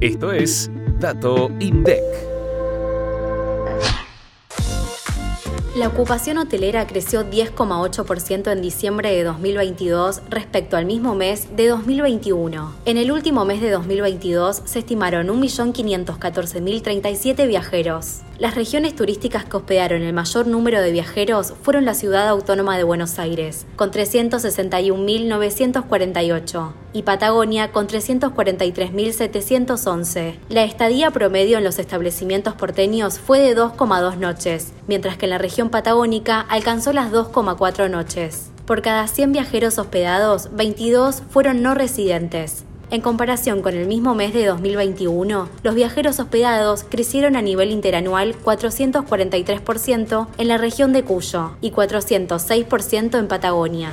Esto es Dato INDEC. La ocupación hotelera creció 10,8% en diciembre de 2022 respecto al mismo mes de 2021. En el último mes de 2022 se estimaron 1.514.037 viajeros. Las regiones turísticas que hospedaron el mayor número de viajeros fueron la ciudad autónoma de Buenos Aires, con 361.948, y Patagonia, con 343.711. La estadía promedio en los establecimientos porteños fue de 2,2 noches, mientras que en la región patagónica alcanzó las 2,4 noches. Por cada 100 viajeros hospedados, 22 fueron no residentes. En comparación con el mismo mes de 2021, los viajeros hospedados crecieron a nivel interanual 443% en la región de Cuyo y 406% en Patagonia.